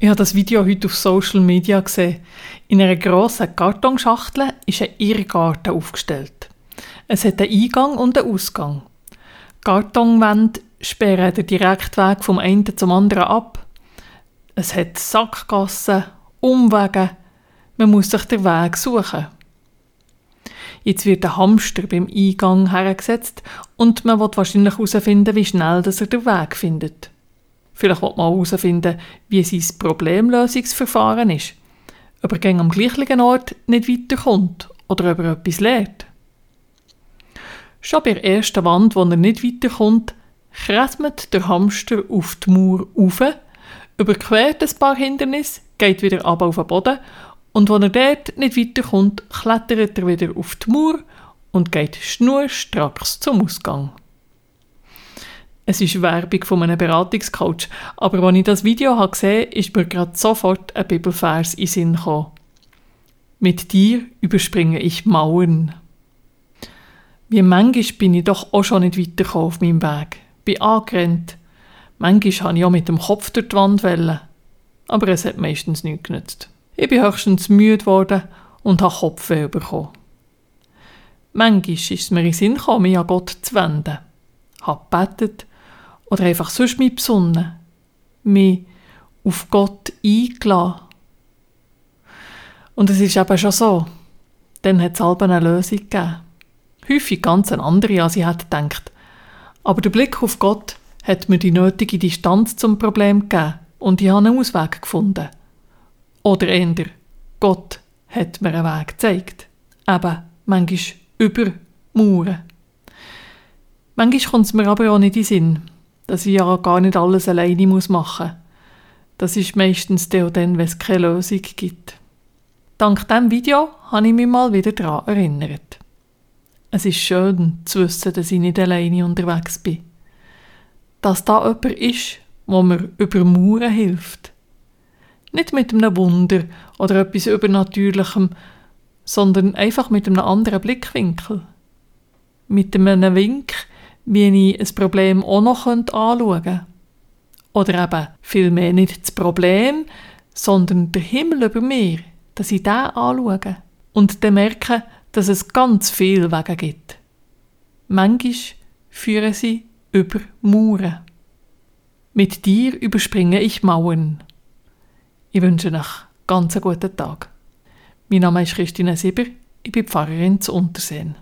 Ich habe das Video heute auf Social Media gesehen. In einer grossen Kartonschachtel ist ein Irrgarten aufgestellt. Es hat einen Eingang und einen Ausgang. Kartonwände sperren den Direktweg vom einen zum anderen ab. Es hat Sackgassen, Umwege. Man muss sich den Weg suchen. Jetzt wird ein Hamster beim Eingang hergesetzt und man wird wahrscheinlich herausfinden, wie schnell er den Weg findet. Vielleicht wird man auch herausfinden, wie sein Problemlösungsverfahren ist. Ob er am gleichen Ort nicht weiterkommt oder ob er etwas lernt. Schon bei der ersten Wand, wo er nicht weiterkommt, kräsmet der Hamster auf die Mauer rauf, überquert ein paar Hindernisse, geht wieder ab auf den Boden und wenn er dort nicht weiterkommt, klettert er wieder auf die Mauer und geht schnurstracks zum Ausgang. Es ist Werbung von einem Beratungscoach, aber als ich das Video gesehen habe, ist mir gerade sofort ein Bibelvers in Sinn gekommen. Mit dir überspringe ich Mauern. Wie manchmal bin ich doch auch schon nicht weitergekommen auf meinem Weg. Bin angerannt. Manchmal habe ich auch mit dem Kopf durch die Wand wollen. Aber es hat meistens nichts genützt. Ich bin höchstens müde geworden und habe Kopfweh bekommen. Manchmal ist es mir in den Sinn gekommen, mich an Gott zu wenden. Habe gebetet oder einfach sonst mich besonnen, mich auf Gott eingeladen. Und es ist eben schon so. Dann hat es halb eine Lösung gegeben. Häufig ganz eine andere, als ich hätte gedacht. Aber der Blick auf Gott hat mir die nötige Distanz zum Problem gegeben und ich habe einen Ausweg gefunden. Oder eher, Gott hat mir einen Weg gezeigt. Eben, manchmal über Mauern. Manchmal kommt es mir aber auch nicht in den Sinn dass ich ja gar nicht alles alleine muss machen muss. Das ist meistens dann, wenn es keine Lösung gibt. Dank diesem Video habe ich mich mal wieder daran erinnert. Es ist schön zu wissen, dass ich nicht alleine unterwegs bin. Dass da jemand ist, wo mir über Mauern hilft. Nicht mit einem Wunder oder etwas Übernatürlichem, sondern einfach mit einem anderen Blickwinkel. Mit einem Wink, wie ich ein Problem auch noch anschauen könnte. Oder eben vielmehr nicht das Problem, sondern der Himmel über mir, dass ich den anschaue und dann merke, dass es ganz viel Wege gibt. Manchmal führen sie über Mauern. Mit dir überspringe ich Mauern. Ich wünsche euch ganz einen guten Tag. Mein Name ist Christine Sieber, ich bin Pfarrerin zu Unterseen.